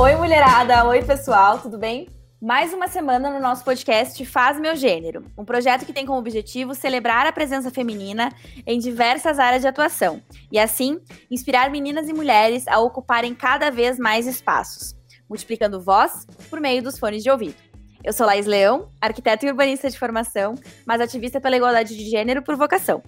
Oi, mulherada! Oi, pessoal, tudo bem? Mais uma semana no nosso podcast Faz Meu Gênero, um projeto que tem como objetivo celebrar a presença feminina em diversas áreas de atuação e, assim, inspirar meninas e mulheres a ocuparem cada vez mais espaços, multiplicando voz por meio dos fones de ouvido. Eu sou Laís Leão, arquiteta e urbanista de formação, mas ativista pela igualdade de gênero por vocação.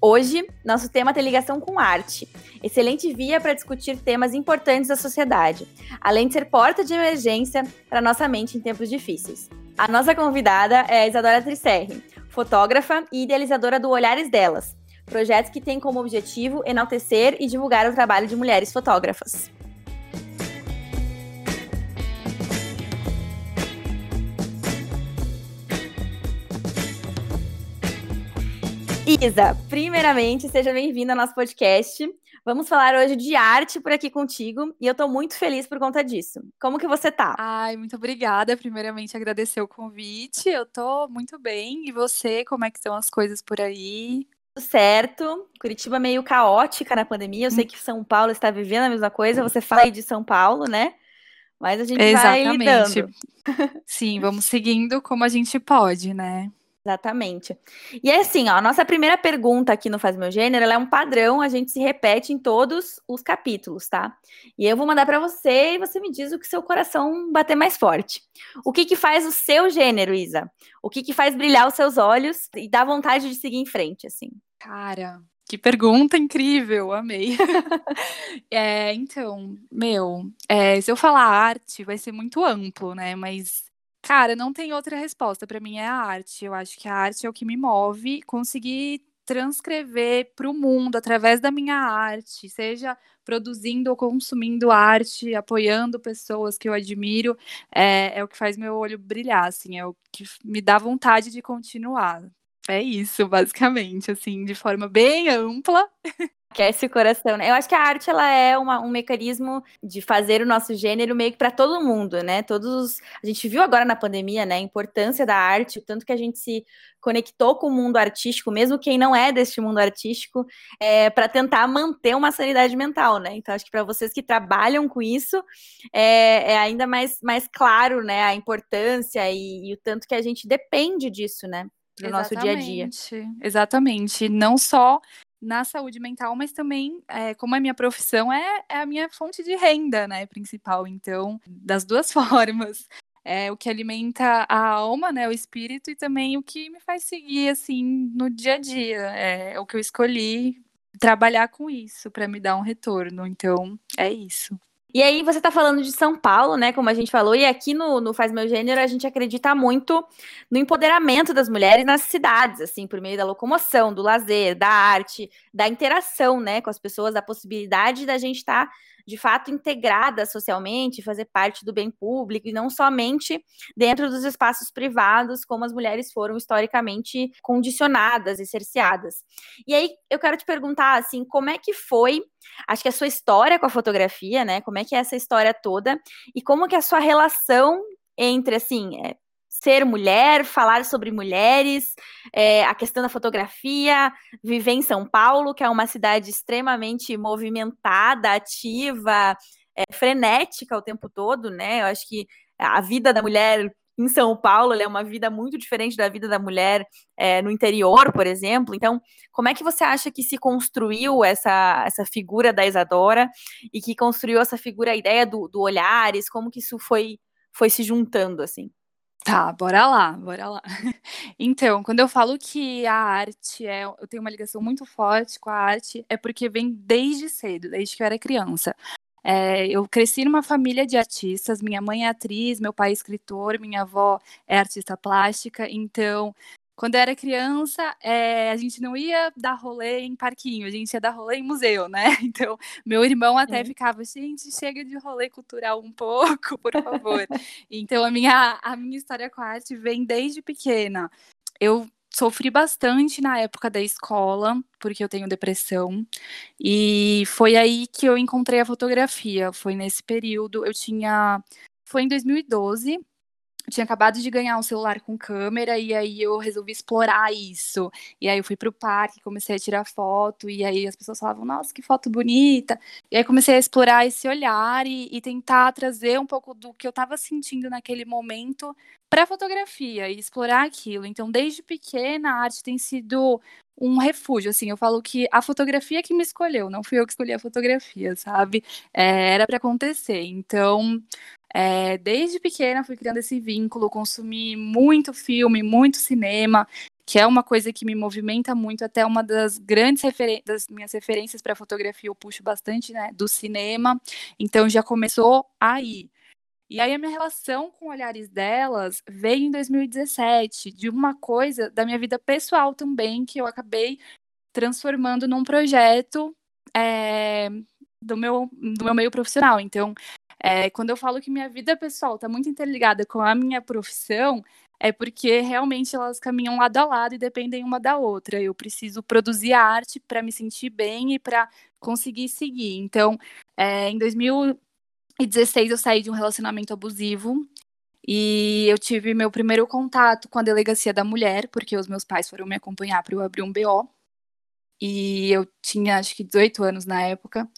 Hoje, nosso tema tem ligação com arte, excelente via para discutir temas importantes da sociedade, além de ser porta de emergência para nossa mente em tempos difíceis. A nossa convidada é a Isadora Tricerri, fotógrafa e idealizadora do Olhares Delas, projeto que tem como objetivo enaltecer e divulgar o trabalho de mulheres fotógrafas. Isa, primeiramente, seja bem-vinda ao nosso podcast. Vamos falar hoje de arte por aqui contigo e eu tô muito feliz por conta disso. Como que você tá? Ai, muito obrigada. Primeiramente, agradecer o convite. Eu tô muito bem. E você, como é que estão as coisas por aí? Tudo certo. Curitiba meio caótica na pandemia. Eu sei hum. que São Paulo está vivendo a mesma coisa. Você fala aí de São Paulo, né? Mas a gente Exatamente. vai lidando. Sim, vamos seguindo como a gente pode, né? Exatamente. E é assim, ó, a nossa primeira pergunta aqui no Faz Meu Gênero, ela é um padrão, a gente se repete em todos os capítulos, tá? E eu vou mandar para você e você me diz o que seu coração bater mais forte. O que que faz o seu gênero, Isa? O que que faz brilhar os seus olhos e dá vontade de seguir em frente, assim? Cara, que pergunta incrível, amei. é, então, meu, é, se eu falar arte, vai ser muito amplo, né? Mas Cara, não tem outra resposta. Para mim é a arte. Eu acho que a arte é o que me move. Conseguir transcrever para o mundo através da minha arte, seja produzindo ou consumindo arte, apoiando pessoas que eu admiro, é, é o que faz meu olho brilhar, assim, é o que me dá vontade de continuar. É isso, basicamente, assim, de forma bem ampla. aquece o coração, né? Eu acho que a arte ela é uma, um mecanismo de fazer o nosso gênero meio que para todo mundo, né? Todos a gente viu agora na pandemia, né, a importância da arte, o tanto que a gente se conectou com o mundo artístico, mesmo quem não é deste mundo artístico, é, para tentar manter uma sanidade mental, né? Então acho que para vocês que trabalham com isso é, é, ainda mais, mais claro, né, a importância e, e o tanto que a gente depende disso, né? no nosso dia a dia. Exatamente. Não só na saúde mental, mas também, é, como a minha profissão, é, é, a minha fonte de renda, né, principal. Então, das duas formas. É o que alimenta a alma, né, o espírito, e também o que me faz seguir, assim, no dia a dia. É, é o que eu escolhi trabalhar com isso para me dar um retorno. Então, é isso. E aí você está falando de São Paulo, né? Como a gente falou, e aqui no, no Faz Meu Gênero a gente acredita muito no empoderamento das mulheres nas cidades, assim, por meio da locomoção, do lazer, da arte, da interação, né, com as pessoas, da possibilidade da gente estar tá de fato integrada socialmente, fazer parte do bem público e não somente dentro dos espaços privados, como as mulheres foram historicamente condicionadas e cerceadas. E aí eu quero te perguntar assim, como é que foi, acho que a sua história com a fotografia, né? Como é que é essa história toda e como que é a sua relação entre assim, é, ser mulher, falar sobre mulheres, é, a questão da fotografia, viver em São Paulo, que é uma cidade extremamente movimentada, ativa, é, frenética o tempo todo, né? Eu acho que a vida da mulher em São Paulo é uma vida muito diferente da vida da mulher é, no interior, por exemplo. Então, como é que você acha que se construiu essa, essa figura da Isadora e que construiu essa figura, a ideia do, do olhares? Como que isso foi, foi se juntando, assim? Tá, bora lá, bora lá. Então, quando eu falo que a arte é, eu tenho uma ligação muito forte com a arte, é porque vem desde cedo, desde que eu era criança. É, eu cresci numa família de artistas, minha mãe é atriz, meu pai é escritor, minha avó é artista plástica, então quando eu era criança, é, a gente não ia dar rolê em parquinho, a gente ia dar rolê em museu, né? Então, meu irmão até é. ficava, gente, chega de rolê cultural um pouco, por favor. então, a minha, a minha história com a arte vem desde pequena. Eu sofri bastante na época da escola, porque eu tenho depressão. E foi aí que eu encontrei a fotografia. Foi nesse período. Eu tinha. Foi em 2012 eu tinha acabado de ganhar um celular com câmera e aí eu resolvi explorar isso. E aí eu fui pro parque, comecei a tirar foto e aí as pessoas falavam, nossa, que foto bonita. E aí comecei a explorar esse olhar e, e tentar trazer um pouco do que eu estava sentindo naquele momento para fotografia e explorar aquilo. Então, desde pequena, a arte tem sido um refúgio, assim, eu falo que a fotografia que me escolheu, não fui eu que escolhi a fotografia, sabe? É, era para acontecer. Então, é, desde pequena fui criando esse vínculo, consumi muito filme, muito cinema, que é uma coisa que me movimenta muito, até uma das grandes das minhas referências para fotografia, eu puxo bastante, né, do cinema. Então já começou aí. E aí a minha relação com olhares delas veio em 2017, de uma coisa da minha vida pessoal também, que eu acabei transformando num projeto é, do, meu, do meu meio profissional. Então, é, quando eu falo que minha vida pessoal está muito interligada com a minha profissão, é porque realmente elas caminham lado a lado e dependem uma da outra. Eu preciso produzir arte para me sentir bem e para conseguir seguir. Então, é, em 2000 2016 eu saí de um relacionamento abusivo e eu tive meu primeiro contato com a delegacia da mulher, porque os meus pais foram me acompanhar para eu abrir um BO. E eu tinha acho que 18 anos na época.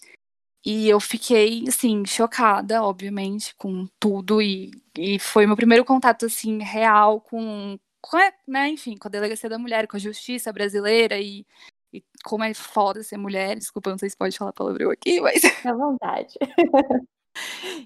E eu fiquei, assim, chocada, obviamente, com tudo. E, e foi meu primeiro contato, assim, real com, com né, enfim, com a delegacia da mulher, com a justiça brasileira e, e como é foda ser mulher. Desculpa, não sei se pode falar palavrão aqui, mas. À vontade.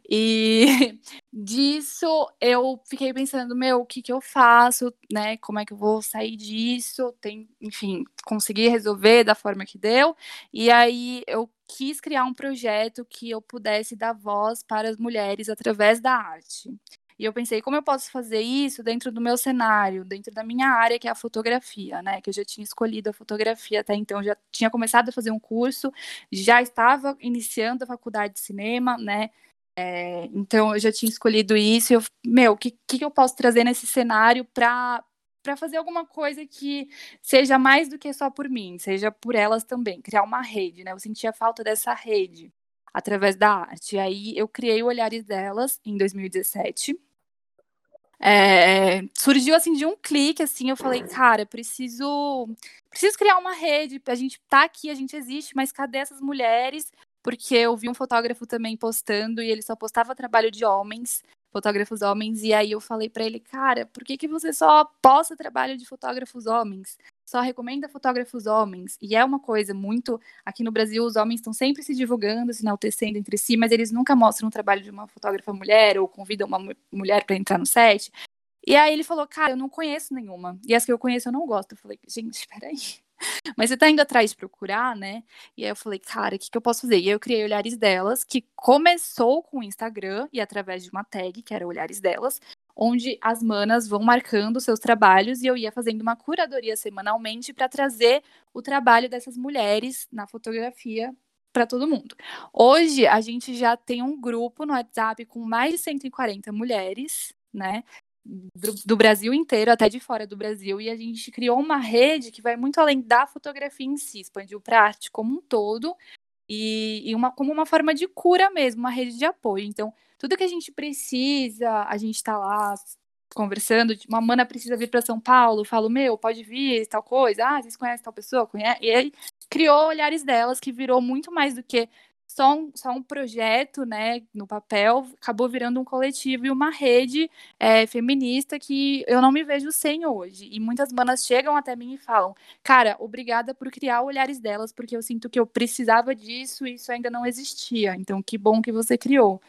E disso eu fiquei pensando, meu, o que que eu faço, né? Como é que eu vou sair disso? Tem, enfim, conseguir resolver da forma que deu. E aí eu quis criar um projeto que eu pudesse dar voz para as mulheres através da arte. E eu pensei, como eu posso fazer isso dentro do meu cenário, dentro da minha área, que é a fotografia, né? Que eu já tinha escolhido a fotografia até então, já tinha começado a fazer um curso, já estava iniciando a faculdade de cinema, né? É, então eu já tinha escolhido isso. E eu, meu, o que, que eu posso trazer nesse cenário para para fazer alguma coisa que seja mais do que só por mim, seja por elas também, criar uma rede, né? Eu sentia falta dessa rede através da arte. Aí eu criei o Olhares Delas em 2017. É, surgiu assim de um clique, assim, eu falei, cara, preciso, preciso criar uma rede, a gente tá aqui, a gente existe, mas cadê essas mulheres? Porque eu vi um fotógrafo também postando e ele só postava trabalho de homens, fotógrafos homens, e aí eu falei para ele, cara, por que, que você só posta trabalho de fotógrafos homens? Só recomenda fotógrafos homens. E é uma coisa muito. Aqui no Brasil, os homens estão sempre se divulgando, se enaltecendo entre si, mas eles nunca mostram o trabalho de uma fotógrafa mulher ou convidam uma mulher para entrar no set. E aí ele falou, cara, eu não conheço nenhuma. E as que eu conheço eu não gosto. Eu falei, gente, peraí. Mas você tá indo atrás de procurar, né? E aí eu falei, cara, o que, que eu posso fazer? E aí eu criei Olhares Delas, que começou com o Instagram e através de uma tag, que era Olhares Delas, onde as manas vão marcando seus trabalhos e eu ia fazendo uma curadoria semanalmente para trazer o trabalho dessas mulheres na fotografia para todo mundo. Hoje a gente já tem um grupo no WhatsApp com mais de 140 mulheres, né? Do, do, Brasil inteiro, até de fora do Brasil, e a gente criou uma rede que vai muito além da fotografia em si, expandiu para a arte como um todo, e, e uma, como uma forma de cura mesmo, uma rede de apoio. Então, tudo que a gente precisa, a gente está lá conversando, uma mana precisa vir para São Paulo, falo, meu, pode vir, tal coisa, ah, vocês conhecem tal pessoa? Conhece? E aí criou olhares delas, que virou muito mais do que só um, só um projeto, né, no papel, acabou virando um coletivo e uma rede é, feminista que eu não me vejo sem hoje. E muitas manas chegam até mim e falam, cara, obrigada por criar olhares delas, porque eu sinto que eu precisava disso e isso ainda não existia. Então, que bom que você criou.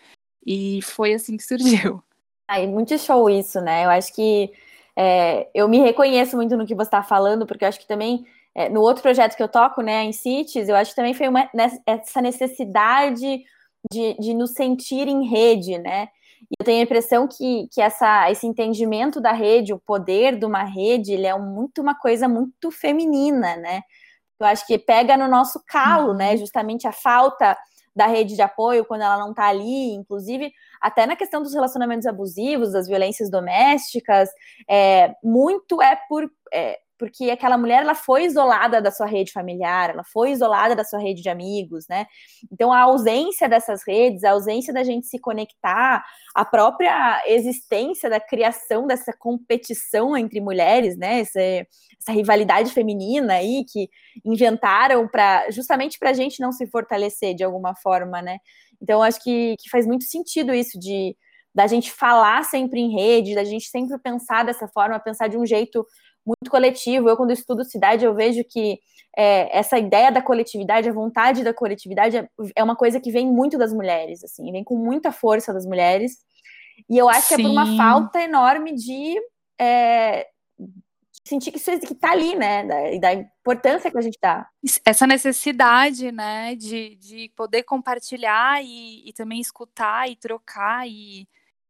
E foi assim que surgiu. Aí, muito show isso, né? Eu acho que é, eu me reconheço muito no que você está falando, porque eu acho que também é, no outro projeto que eu toco, né, em Cities, eu acho que também foi uma, essa necessidade de, de nos sentir em rede, né? E eu tenho a impressão que, que essa, esse entendimento da rede, o poder de uma rede, ele é muito uma coisa muito feminina, né? Eu acho que pega no nosso calo, né? Uhum. Justamente a falta da rede de apoio quando ela não está ali, inclusive até na questão dos relacionamentos abusivos, das violências domésticas, é, muito é por, é, porque aquela mulher ela foi isolada da sua rede familiar, ela foi isolada da sua rede de amigos, né? Então a ausência dessas redes, a ausência da gente se conectar, a própria existência da criação dessa competição entre mulheres, né? Essa, essa rivalidade feminina aí que inventaram para justamente para a gente não se fortalecer de alguma forma, né? Então acho que, que faz muito sentido isso de da gente falar sempre em rede, da gente sempre pensar dessa forma, pensar de um jeito muito coletivo. Eu, quando estudo cidade, eu vejo que é, essa ideia da coletividade, a vontade da coletividade é, é, uma coisa que vem muito das mulheres, assim, vem com muita força das mulheres. E eu acho Sim. que é por uma falta enorme de, é, sentir que isso está ali, né? Da, e da importância que a gente dá. Essa necessidade, né, de, de poder compartilhar e, e também escutar e trocar e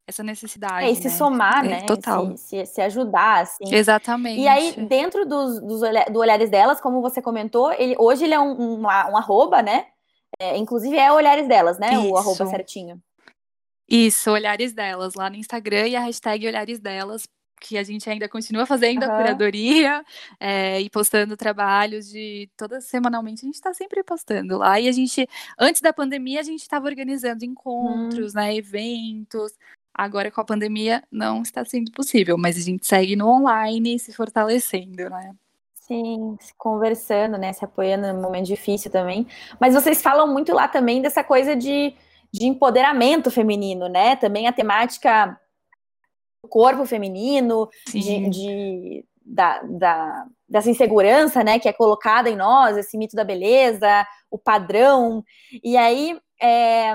essa necessidade. É, e se né? somar, é, né? Total. Se, se, se, ajudar, assim. Exatamente. E aí, dentro dos, dos do Olhares Delas, como você comentou, ele, hoje ele é um, um, um arroba, né? É, inclusive é Olhares Delas, né? Isso. O arroba certinho. Isso, Olhares Delas, lá no Instagram e a hashtag Olhares Delas, que a gente ainda continua fazendo uhum. a curadoria é, e postando trabalhos de toda semanalmente. A gente está sempre postando lá. E a gente, antes da pandemia, a gente estava organizando encontros, hum. né, eventos. Agora, com a pandemia, não está sendo possível, mas a gente segue no online se fortalecendo, né? Sim, se conversando, né? Se apoiando num momento difícil também. Mas vocês falam muito lá também dessa coisa de, de empoderamento feminino, né? Também a temática do corpo feminino, de, de, da, da, dessa insegurança, né? Que é colocada em nós, esse mito da beleza, o padrão. E aí, é,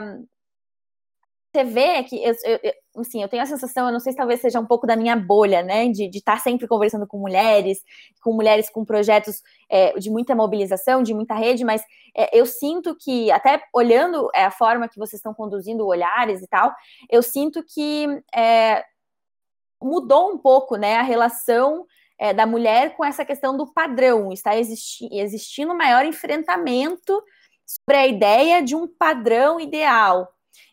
você vê que eu, eu, assim, eu tenho a sensação, eu não sei se talvez seja um pouco da minha bolha, né, de estar tá sempre conversando com mulheres, com mulheres com projetos é, de muita mobilização, de muita rede, mas é, eu sinto que, até olhando é, a forma que vocês estão conduzindo olhares e tal, eu sinto que é, mudou um pouco, né, a relação é, da mulher com essa questão do padrão, está existi existindo maior enfrentamento sobre a ideia de um padrão ideal,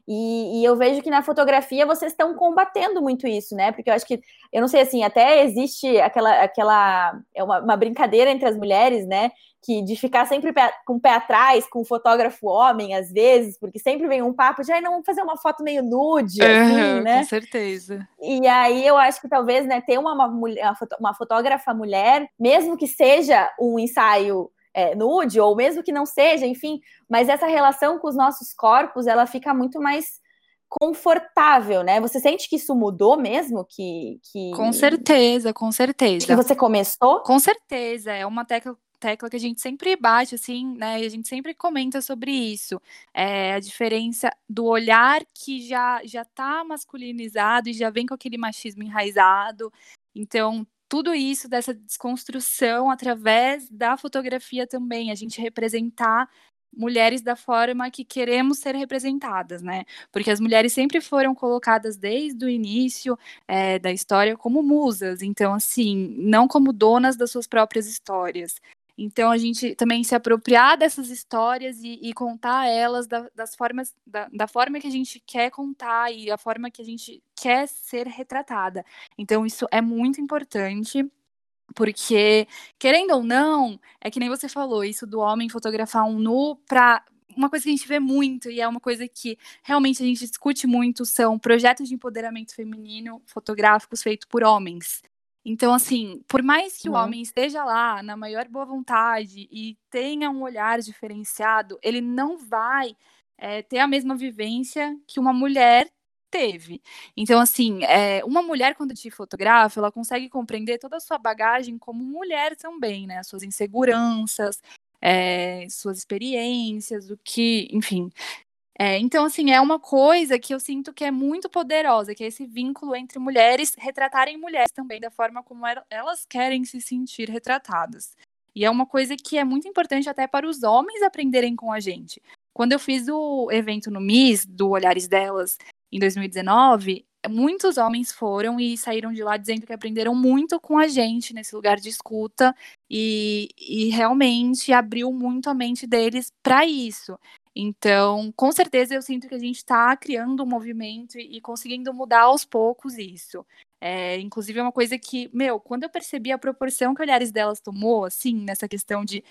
e, e, eu vejo que na fotografia vocês estão combatendo muito isso, né? Porque eu acho que, eu não sei assim, até existe aquela, aquela é uma, uma brincadeira entre as mulheres, né? Que de ficar sempre com o pé atrás, com o fotógrafo homem, às vezes, porque sempre vem um papo de, ai, não, vamos fazer uma foto meio nude, assim, né? Com certeza. E aí eu acho que talvez, né, ter uma, uma, uma fotógrafa mulher, mesmo que seja um ensaio é, nude, ou mesmo que não seja, enfim, mas essa relação com os nossos corpos, ela fica muito mais confortável, né? Você sente que isso mudou mesmo? Que, que... Com certeza, com certeza. Que você começou? Com certeza, é uma tecla tecla que a gente sempre bate, assim, né? E a gente sempre comenta sobre isso. É a diferença do olhar que já já tá masculinizado e já vem com aquele machismo enraizado. Então, tudo isso dessa desconstrução através da fotografia também, a gente representar mulheres da forma que queremos ser representadas, né? Porque as mulheres sempre foram colocadas desde o início é, da história como musas, então assim, não como donas das suas próprias histórias. Então a gente também se apropriar dessas histórias e, e contar elas da, das formas, da, da, forma que a gente quer contar e a forma que a gente quer ser retratada. Então isso é muito importante. Porque, querendo ou não, é que nem você falou, isso do homem fotografar um nu para uma coisa que a gente vê muito e é uma coisa que realmente a gente discute muito são projetos de empoderamento feminino fotográficos feitos por homens. Então, assim, por mais que uhum. o homem esteja lá na maior boa vontade e tenha um olhar diferenciado, ele não vai é, ter a mesma vivência que uma mulher teve. Então, assim, é, uma mulher, quando te fotografa, ela consegue compreender toda a sua bagagem como mulher também, né? As suas inseguranças, é, suas experiências, o que, enfim. É, então, assim, é uma coisa que eu sinto que é muito poderosa, que é esse vínculo entre mulheres retratarem mulheres também da forma como elas querem se sentir retratadas. E é uma coisa que é muito importante até para os homens aprenderem com a gente. Quando eu fiz o evento no MIS, do Olhares Delas, em 2019, muitos homens foram e saíram de lá dizendo que aprenderam muito com a gente nesse lugar de escuta e, e realmente abriu muito a mente deles para isso. Então, com certeza, eu sinto que a gente está criando um movimento e, conseguindo mudar aos poucos isso. É, inclusive, é uma coisa que, meu, quando eu percebi a proporção que Olhares delas tomou, assim, nessa questão de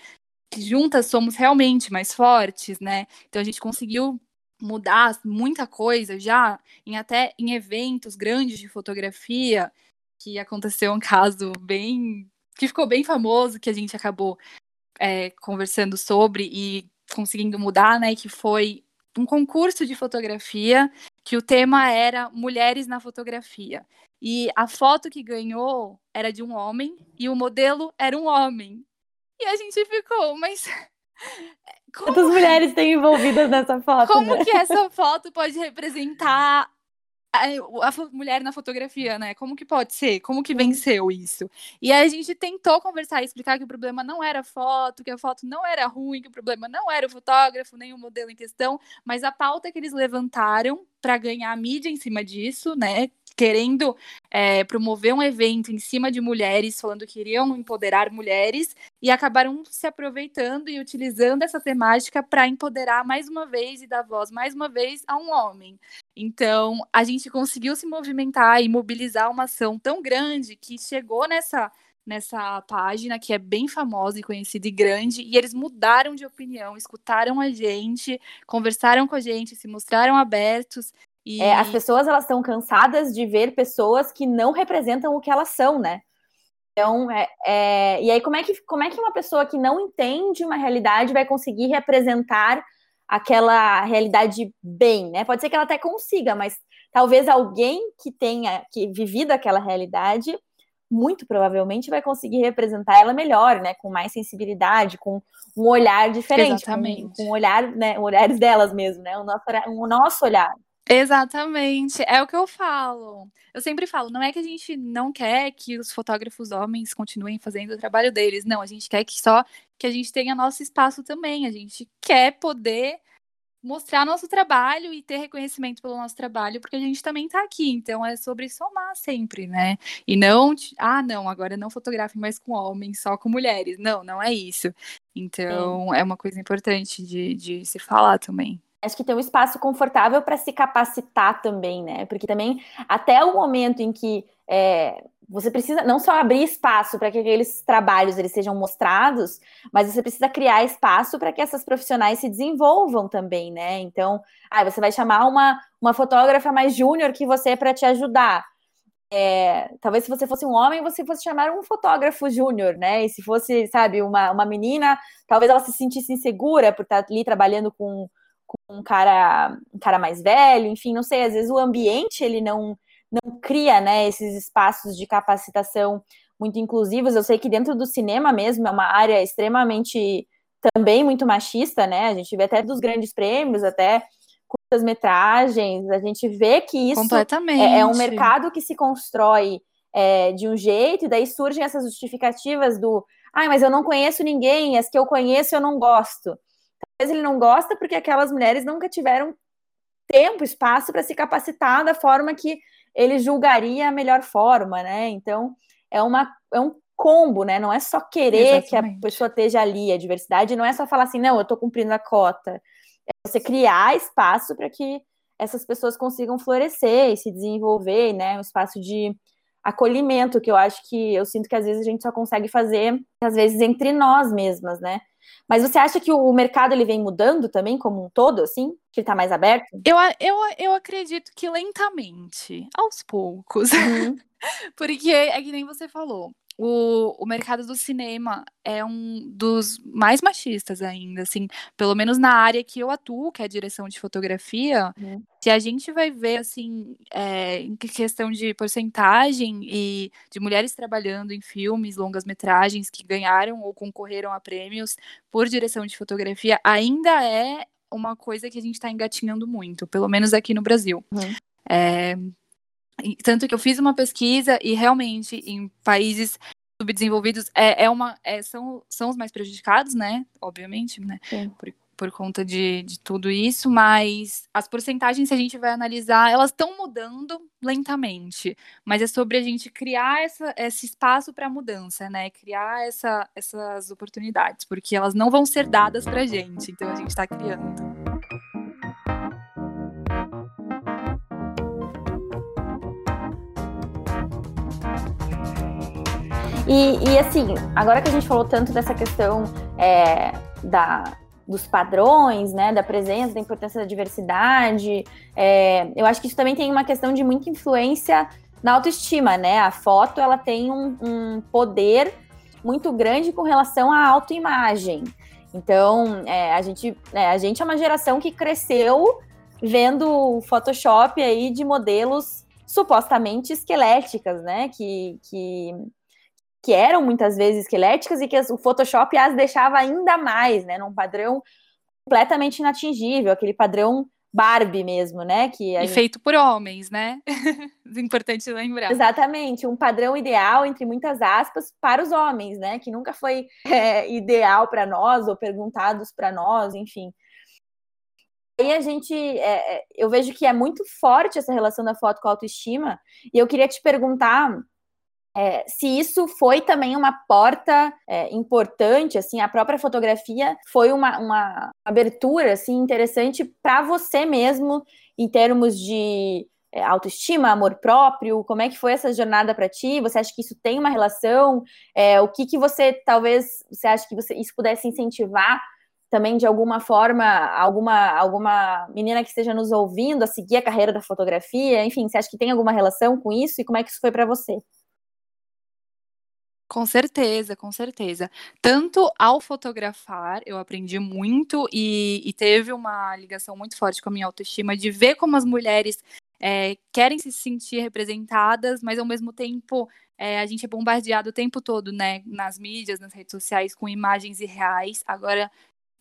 que juntas somos realmente mais fortes, né? Então a gente conseguiu mudar muita coisa já em até em eventos grandes de fotografia, que aconteceu um caso bem que ficou bem famoso, que a gente acabou é, conversando sobre e conseguindo mudar, né? Que foi um concurso de fotografia que o tema era mulheres na fotografia. E a foto que ganhou era de um homem e o modelo era um homem. E a gente ficou, mas. Como... Quantas mulheres têm envolvidas nessa foto? Como né? que essa foto pode representar a, mulher na fotografia, né? Como que pode ser? Como que venceu isso? E aí a gente tentou conversar e explicar que o problema não era a foto, que a foto não era ruim, que o problema não era o fotógrafo, nem o modelo em questão, mas a pauta que eles levantaram para ganhar mídia em cima disso, né? Querendo é, promover um evento em cima de mulheres, falando que iriam empoderar mulheres, e acabaram se aproveitando e utilizando essa temática para empoderar mais uma vez e dar voz mais uma vez a um homem. Então, a gente conseguiu se movimentar e mobilizar uma ação tão grande que chegou nessa nessa página que é bem famosa e conhecida e grande, e eles mudaram de opinião, escutaram a gente, conversaram com a gente, se mostraram abertos. E... É, as pessoas elas estão cansadas de ver pessoas que não representam o que elas são, né? Então, é, é, e aí como é, que, como é que uma pessoa que não entende uma realidade vai conseguir representar aquela realidade bem, né? Pode ser que ela até consiga, mas talvez alguém que tenha que vivido aquela realidade muito provavelmente vai conseguir representar ela melhor, né? Com mais sensibilidade, com um olhar diferente, Exatamente. com, com um olhar, né? Olhares delas mesmo, né? O nosso, o nosso olhar. Exatamente, é o que eu falo. Eu sempre falo, não é que a gente não quer que os fotógrafos homens continuem fazendo o trabalho deles, não, a gente quer que só que a gente tenha nosso espaço também, a gente quer poder mostrar nosso trabalho e ter reconhecimento pelo nosso trabalho, porque a gente também está aqui. Então é sobre somar sempre, né? E não, ah, não, agora não fotografe mais com homens, só com mulheres. Não, não é isso. Então é, é uma coisa importante de, de se falar também acho que ter um espaço confortável para se capacitar também, né? Porque também até o momento em que é, você precisa não só abrir espaço para que aqueles trabalhos eles sejam mostrados, mas você precisa criar espaço para que essas profissionais se desenvolvam também, né? Então, ah, você vai chamar uma, uma fotógrafa mais júnior que você para te ajudar. É, talvez se você fosse um homem, você fosse chamar um fotógrafo júnior, né? E se fosse, sabe, uma, uma menina, talvez ela se sentisse insegura por estar ali trabalhando com um cara, um cara mais velho, enfim, não sei, às vezes o ambiente ele não, não cria, né, esses espaços de capacitação muito inclusivos. Eu sei que dentro do cinema mesmo é uma área extremamente também muito machista, né? A gente vê até dos grandes prêmios, até curtas metragens, a gente vê que isso é, é, um mercado que se constrói é, de um jeito, e daí surgem essas justificativas do ah, mas eu não conheço ninguém, as que eu conheço eu não gosto ele não gosta porque aquelas mulheres nunca tiveram tempo, espaço para se capacitar da forma que ele julgaria a melhor forma, né? Então, é, uma, é um combo, né? Não é só querer Exatamente. que a pessoa esteja ali, a diversidade não é só falar assim, não, eu estou cumprindo a cota. É você criar espaço para que essas pessoas consigam florescer e se desenvolver, né? Um espaço de acolhimento, que eu acho que eu sinto que às vezes a gente só consegue fazer, às vezes, entre nós mesmas, né? Mas você acha que o mercado ele vem mudando também, como um todo, assim? Que ele está mais aberto? Eu, eu, eu acredito que lentamente, aos poucos. Uhum. Porque é que nem você falou. O, o mercado do cinema é um dos mais machistas ainda, assim, pelo menos na área que eu atuo, que é a direção de fotografia, uhum. se a gente vai ver, assim, é, em questão de porcentagem e de mulheres trabalhando em filmes, longas metragens que ganharam ou concorreram a prêmios por direção de fotografia, ainda é uma coisa que a gente está engatinhando muito, pelo menos aqui no Brasil. Uhum. É, tanto que eu fiz uma pesquisa e realmente em países subdesenvolvidos é, é uma é, são, são os mais prejudicados, né? Obviamente, né? Por, por conta de, de tudo isso, mas as porcentagens, se a gente vai analisar, elas estão mudando lentamente. Mas é sobre a gente criar essa, esse espaço para mudança, né? Criar essa, essas oportunidades, porque elas não vão ser dadas para a gente, então a gente está criando. E, e, assim, agora que a gente falou tanto dessa questão é, da, dos padrões, né, da presença, da importância da diversidade, é, eu acho que isso também tem uma questão de muita influência na autoestima, né? A foto ela tem um, um poder muito grande com relação à autoimagem. Então, é, a, gente, é, a gente é uma geração que cresceu vendo Photoshop aí de modelos supostamente esqueléticas, né? Que, que, que eram muitas vezes esqueléticas e que o Photoshop as deixava ainda mais, né? Num padrão completamente inatingível, aquele padrão Barbie mesmo, né? Que e gente... feito por homens, né? Importante lembrar. Exatamente, um padrão ideal, entre muitas aspas, para os homens, né? Que nunca foi é, ideal para nós ou perguntados para nós, enfim. Aí a gente, é, é, eu vejo que é muito forte essa relação da foto com a autoestima, e eu queria te perguntar é, se isso foi também uma porta é, importante, assim, a própria fotografia foi uma, uma abertura, assim, interessante para você mesmo, em termos de é, autoestima, amor próprio, como é que foi essa jornada para ti? Você acha que isso tem uma relação? É, o que que você, talvez, você acha que você, isso pudesse incentivar também de alguma forma alguma alguma menina que esteja nos ouvindo a seguir a carreira da fotografia? Enfim, você acha que tem alguma relação com isso e como é que isso foi para você? Com certeza, com certeza. Tanto ao fotografar, eu aprendi muito e, e, teve uma ligação muito forte com a minha autoestima de ver como as mulheres é, querem se sentir representadas, mas ao mesmo tempo é, a gente é bombardeado o tempo todo, né, nas mídias, nas redes sociais, com imagens irreais. Agora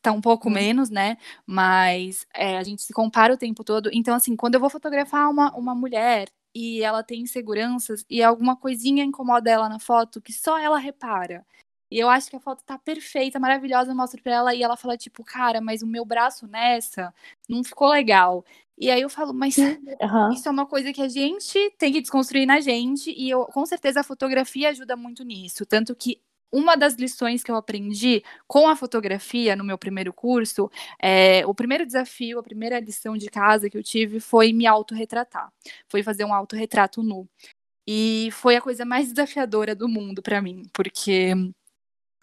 tá um pouco hum. menos, né? Mas é, a gente se compara o tempo todo. Então, assim, quando eu vou fotografar uma, uma mulher e ela tem inseguranças e alguma coisinha incomoda ela na foto que só ela repara. E eu acho que a foto tá perfeita, maravilhosa, eu mostro pra ela e ela fala, tipo, cara, mas o meu braço nessa não ficou legal. E aí eu falo, mas uhum. isso é uma coisa que a gente tem que desconstruir na gente, e eu, com certeza a fotografia ajuda muito nisso. Tanto que uma das lições que eu aprendi com a fotografia no meu primeiro curso, é, o primeiro desafio, a primeira lição de casa que eu tive foi me autorretratar. Foi fazer um autorretrato nu. E foi a coisa mais desafiadora do mundo para mim, porque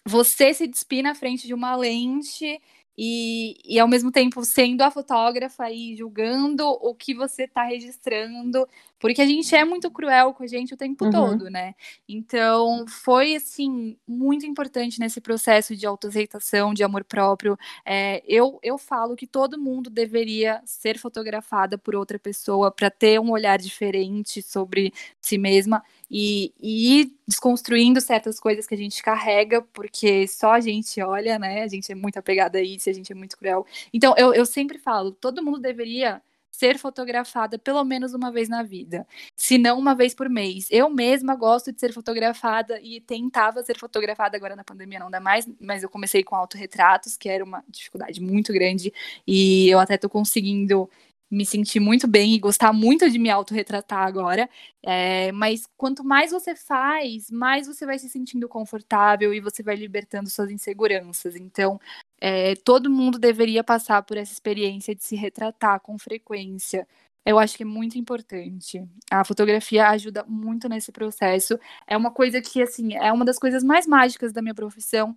você se despir na frente de uma lente e, e ao mesmo tempo sendo a fotógrafa e julgando o que você está registrando, porque a gente é muito cruel com a gente o tempo uhum. todo, né? Então foi assim muito importante nesse processo de autoaceitação, de amor próprio. É, eu, eu falo que todo mundo deveria ser fotografada por outra pessoa para ter um olhar diferente sobre si mesma e, e ir desconstruindo certas coisas que a gente carrega, porque só a gente olha, né? A gente é muito apegada a isso, a gente é muito cruel. Então, eu, eu sempre falo, todo mundo deveria ser fotografada pelo menos uma vez na vida, se não uma vez por mês. Eu mesma gosto de ser fotografada e tentava ser fotografada agora na pandemia não dá mais, mas eu comecei com autorretratos, que era uma dificuldade muito grande e eu até tô conseguindo me sentir muito bem e gostar muito de me autorretratar agora. É, mas quanto mais você faz, mais você vai se sentindo confortável e você vai libertando suas inseguranças. Então, é, todo mundo deveria passar por essa experiência de se retratar com frequência. Eu acho que é muito importante. A fotografia ajuda muito nesse processo. É uma coisa que, assim, é uma das coisas mais mágicas da minha profissão.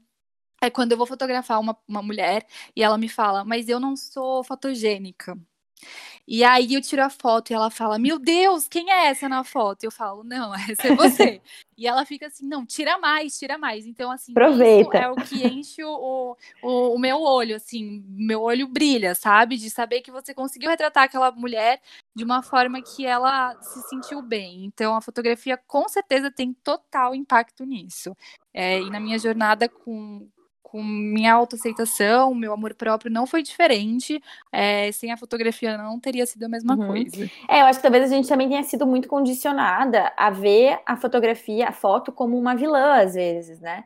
É quando eu vou fotografar uma, uma mulher e ela me fala, mas eu não sou fotogênica. E aí eu tiro a foto e ela fala: Meu Deus, quem é essa na foto? Eu falo: Não, essa é você. e ela fica assim: Não, tira mais, tira mais. Então, assim, Aproveita. é o que enche o, o, o meu olho, assim, meu olho brilha, sabe? De saber que você conseguiu retratar aquela mulher de uma forma que ela se sentiu bem. Então, a fotografia com certeza tem total impacto nisso. É, e na minha jornada com, com minha autoaceitação, meu amor próprio não foi diferente. É, sem a fotografia não teria sido a mesma uhum. coisa. É, eu acho que talvez a gente também tenha sido muito condicionada a ver a fotografia, a foto, como uma vilã, às vezes, né?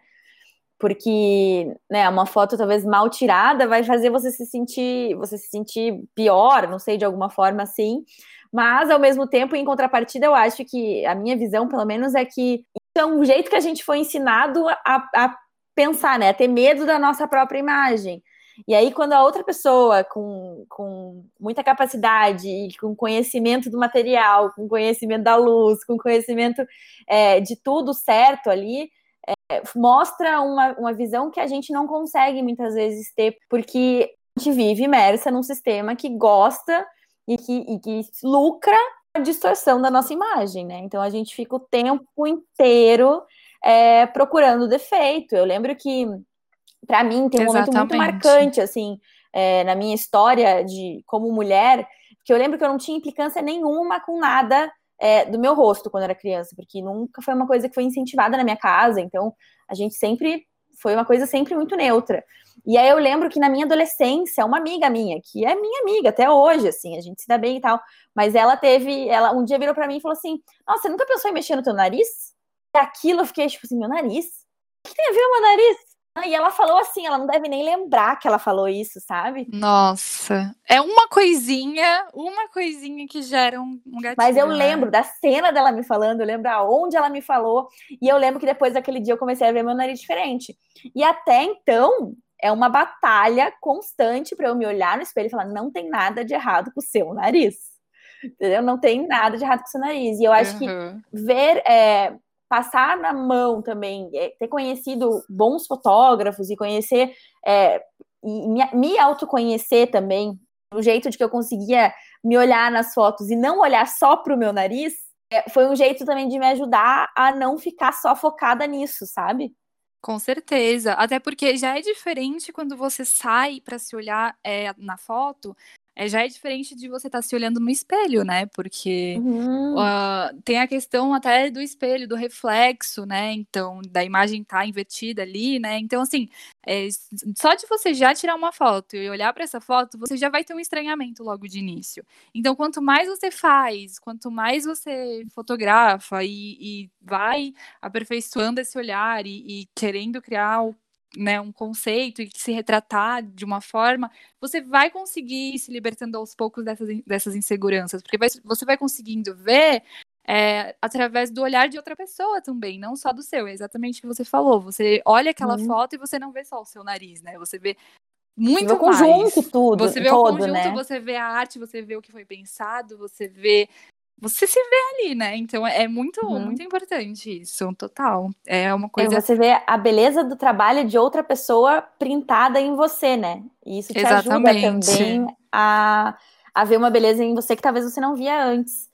Porque, né, uma foto talvez mal tirada vai fazer você se sentir, você se sentir pior, não sei, de alguma forma assim. Mas, ao mesmo tempo, em contrapartida, eu acho que a minha visão, pelo menos, é que então, o jeito que a gente foi ensinado a, a pensar, né? Ter medo da nossa própria imagem. E aí, quando a outra pessoa com, com muita capacidade, com conhecimento do material, com conhecimento da luz, com conhecimento é, de tudo certo ali, é, mostra uma, uma visão que a gente não consegue muitas vezes ter, porque a gente vive imersa num sistema que gosta e que, e que lucra a distorção da nossa imagem, né? Então a gente fica o tempo inteiro é, procurando defeito. Eu lembro que, para mim, tem um Exatamente. momento muito marcante, assim, é, na minha história de como mulher, que eu lembro que eu não tinha implicância nenhuma com nada é, do meu rosto quando era criança, porque nunca foi uma coisa que foi incentivada na minha casa, então a gente sempre foi uma coisa sempre muito neutra. E aí eu lembro que na minha adolescência, uma amiga minha, que é minha amiga até hoje, assim, a gente se dá bem e tal, mas ela teve, ela um dia virou para mim e falou assim: "Nossa, você nunca pensou em mexer no teu nariz?" E aquilo eu fiquei tipo assim, meu nariz? O que tem a ver meu nariz? E ela falou assim, ela não deve nem lembrar que ela falou isso, sabe? Nossa, é uma coisinha, uma coisinha que gera um, um gatilho. Mas eu né? lembro da cena dela me falando, eu lembro aonde ela me falou, e eu lembro que depois daquele dia eu comecei a ver meu nariz diferente. E até então, é uma batalha constante para eu me olhar no espelho e falar: não tem nada de errado com o seu nariz. Entendeu? Não tem nada de errado com o seu nariz. E eu acho uhum. que ver. É, passar na mão também, é, ter conhecido bons fotógrafos e conhecer, é, e me, me autoconhecer também, o jeito de que eu conseguia me olhar nas fotos e não olhar só para o meu nariz, é, foi um jeito também de me ajudar a não ficar só focada nisso, sabe? Com certeza, até porque já é diferente quando você sai para se olhar é, na foto é, já é diferente de você estar tá se olhando no espelho, né? Porque uhum. uh, tem a questão até do espelho, do reflexo, né? Então, da imagem estar tá invertida ali, né? Então, assim, é, só de você já tirar uma foto e olhar para essa foto, você já vai ter um estranhamento logo de início. Então, quanto mais você faz, quanto mais você fotografa e, e vai aperfeiçoando esse olhar e, e querendo criar o né, um conceito e se retratar de uma forma, você vai conseguir ir se libertando aos poucos dessas, dessas inseguranças, porque vai, você vai conseguindo ver é, através do olhar de outra pessoa também, não só do seu, é exatamente o que você falou. Você olha aquela uhum. foto e você não vê só o seu nariz, né? Você vê muito o conjunto tudo. Você vê todo, o conjunto, né? você vê a arte, você vê o que foi pensado, você vê você se vê ali, né? Então é muito, uhum. muito importante isso, total. É uma coisa. É, você vê a beleza do trabalho de outra pessoa printada em você, né? E isso te Exatamente. ajuda também a, a ver uma beleza em você que talvez você não via antes.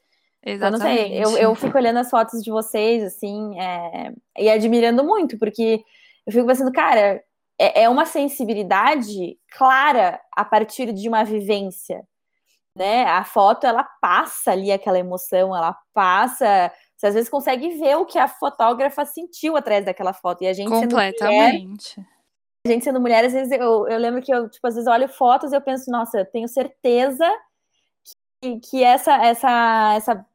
Exatamente. Eu não sei, eu, eu fico olhando as fotos de vocês, assim, é, e admirando muito, porque eu fico pensando, cara, é, é uma sensibilidade clara a partir de uma vivência né? A foto ela passa ali aquela emoção, ela passa. Você às vezes consegue ver o que a fotógrafa sentiu atrás daquela foto. E a gente completamente. Mulher, a gente sendo mulher, às vezes eu, eu lembro que eu, tipo, às vezes olho fotos e eu penso, nossa, eu tenho certeza que, que essa, essa, essa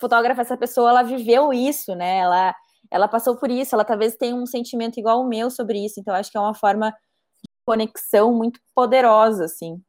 fotógrafa, essa pessoa, ela viveu isso, né? Ela, ela passou por isso, ela talvez tenha um sentimento igual o meu sobre isso. Então, acho que é uma forma de conexão muito poderosa, assim.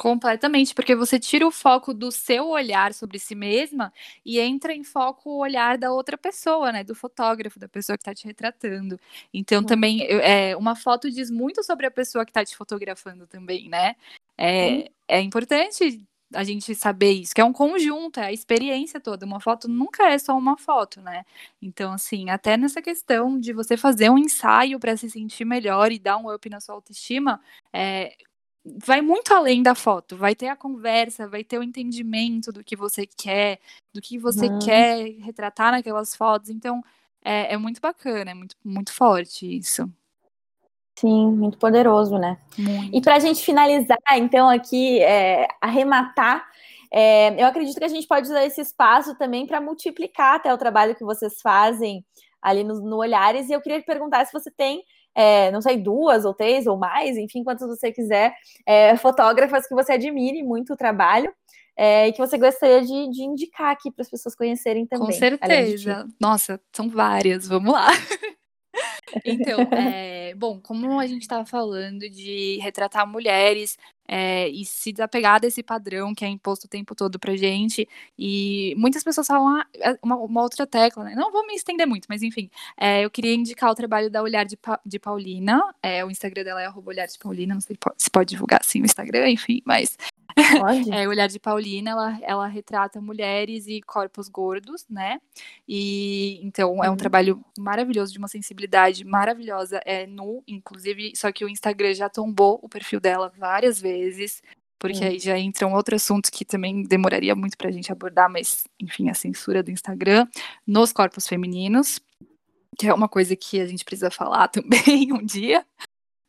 Completamente, porque você tira o foco do seu olhar sobre si mesma e entra em foco o olhar da outra pessoa, né? Do fotógrafo, da pessoa que está te retratando. Então, também, é, uma foto diz muito sobre a pessoa que está te fotografando também, né? É, é importante a gente saber isso, que é um conjunto, é a experiência toda. Uma foto nunca é só uma foto, né? Então, assim, até nessa questão de você fazer um ensaio para se sentir melhor e dar um up na sua autoestima, é, vai muito além da foto, vai ter a conversa, vai ter o entendimento do que você quer, do que você uhum. quer retratar naquelas fotos. Então, é, é, muito bacana, é muito, muito forte isso. Sim, muito poderoso, né? Muito. E para a gente finalizar, então, aqui, é, arrematar, é, eu acredito que a gente pode usar esse espaço também para multiplicar até o trabalho que vocês fazem ali no, no Olhares. E eu queria perguntar se você tem é, não sei, duas ou três ou mais, enfim, quantas você quiser, é, fotógrafas que você admire muito o trabalho. É, e que você gostaria de, de indicar aqui para as pessoas conhecerem também. Com certeza. Nossa, são várias. Vamos lá. Então, é, bom, como a gente estava falando de retratar mulheres é, e se desapegar desse padrão que é imposto o tempo todo pra gente, e muitas pessoas falam ah, é uma, uma, outra tecla, né? Não vou me estender muito, mas enfim, é, eu queria indicar o trabalho da Olhar de, pa de Paulina, o Instagram dela é Olhar de Paulina, não sei se pode divulgar assim o Instagram, enfim, mas Pode. É, o Olhar de Paulina, ela, ela retrata mulheres e corpos gordos, né? E então uhum. é um uhum. trabalho maravilhoso, de uma sensibilidade maravilhosa. É nu, inclusive, só que o Instagram já tombou o perfil dela várias vezes. Porque aí já entram outros assuntos que também demoraria muito pra gente abordar, mas, enfim, a censura do Instagram nos corpos femininos, que é uma coisa que a gente precisa falar também um dia.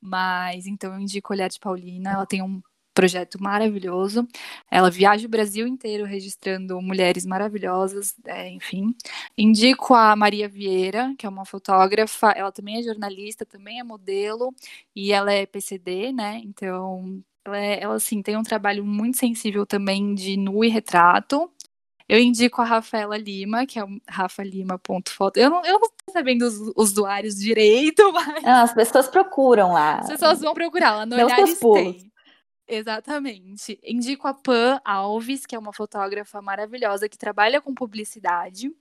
Mas então eu indico Olhar de Paulina, ela tem um projeto maravilhoso. Ela viaja o Brasil inteiro registrando mulheres maravilhosas, é, enfim. Indico a Maria Vieira, que é uma fotógrafa, ela também é jornalista, também é modelo, e ela é PCD, né? Então, ela, é, ela assim, tem um trabalho muito sensível também de nu e retrato. Eu indico a Rafaela Lima, que é o rafalima.foto. Eu não, eu não tô sabendo os usuários direito, mas. Não, as pessoas procuram lá. As pessoas vão procurar lá no Olhares tem. Exatamente. Indico a Pan Alves, que é uma fotógrafa maravilhosa que trabalha com publicidade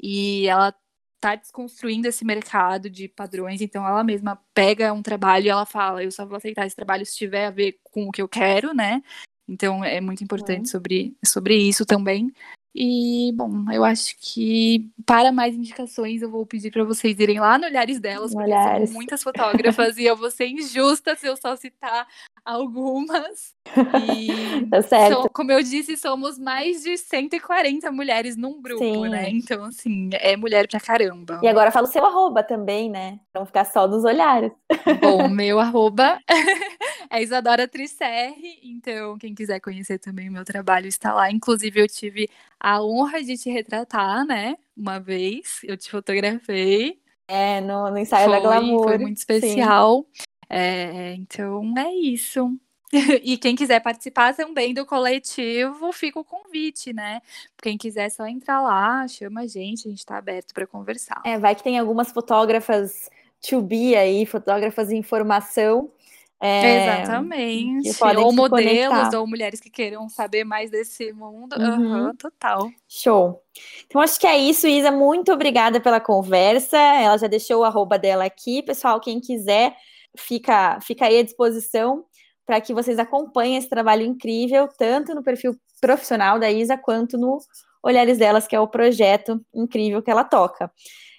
e ela tá desconstruindo esse mercado de padrões, então ela mesma pega um trabalho e ela fala, eu só vou aceitar esse trabalho se tiver a ver com o que eu quero, né? Então é muito importante uhum. sobre, sobre isso também. E, bom, eu acho que para mais indicações eu vou pedir para vocês irem lá no Olhares delas, porque Olhares. são muitas fotógrafas e eu vou ser injusta se eu só citar algumas. E, tá certo. So, como eu disse, somos mais de 140 mulheres num grupo, Sim. né? Então, assim, é mulher pra caramba. E agora fala o seu arroba também, né? Pra não ficar só dos olhares. Bom, meu arroba é Isadora Tricerre, então quem quiser conhecer também o meu trabalho está lá. Inclusive, eu tive a honra de te retratar, né? Uma vez, eu te fotografei. É, no, no ensaio foi, da Glamour. Foi muito especial. É, então é isso. e quem quiser participar também do coletivo, fica o convite, né? Quem quiser é só entrar lá, chama a gente, a gente está aberto para conversar. É, vai que tem algumas fotógrafas to be aí, fotógrafas de informação é, Exatamente. Ou modelos, conectar. ou mulheres que queiram saber mais desse mundo. Uhum. Uhum, total. Show. Então, acho que é isso, Isa. Muito obrigada pela conversa. Ela já deixou o arroba dela aqui. Pessoal, quem quiser, fica, fica aí à disposição para que vocês acompanhem esse trabalho incrível, tanto no perfil profissional da Isa, quanto no Olhares Delas, que é o projeto incrível que ela toca.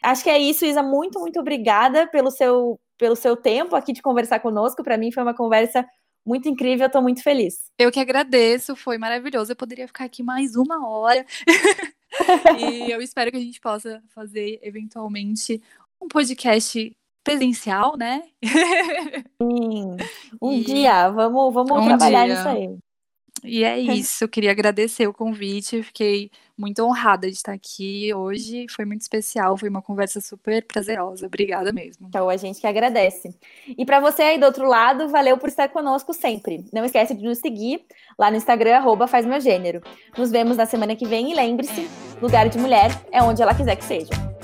Acho que é isso, Isa. Muito, muito obrigada pelo seu pelo seu tempo aqui de conversar conosco. Para mim foi uma conversa muito incrível, eu estou muito feliz. Eu que agradeço, foi maravilhoso. Eu poderia ficar aqui mais uma hora. e eu espero que a gente possa fazer eventualmente um podcast presencial, né? Sim. Um e... dia, vamos, vamos um trabalhar dia. nisso aí. E é isso, eu queria agradecer o convite, fiquei muito honrada de estar aqui hoje, foi muito especial, foi uma conversa super prazerosa, obrigada mesmo. Então, a gente que agradece. E para você aí do outro lado, valeu por estar conosco sempre. Não esquece de nos seguir lá no Instagram, arroba faz meu gênero. Nos vemos na semana que vem e lembre-se, lugar de mulher é onde ela quiser que seja.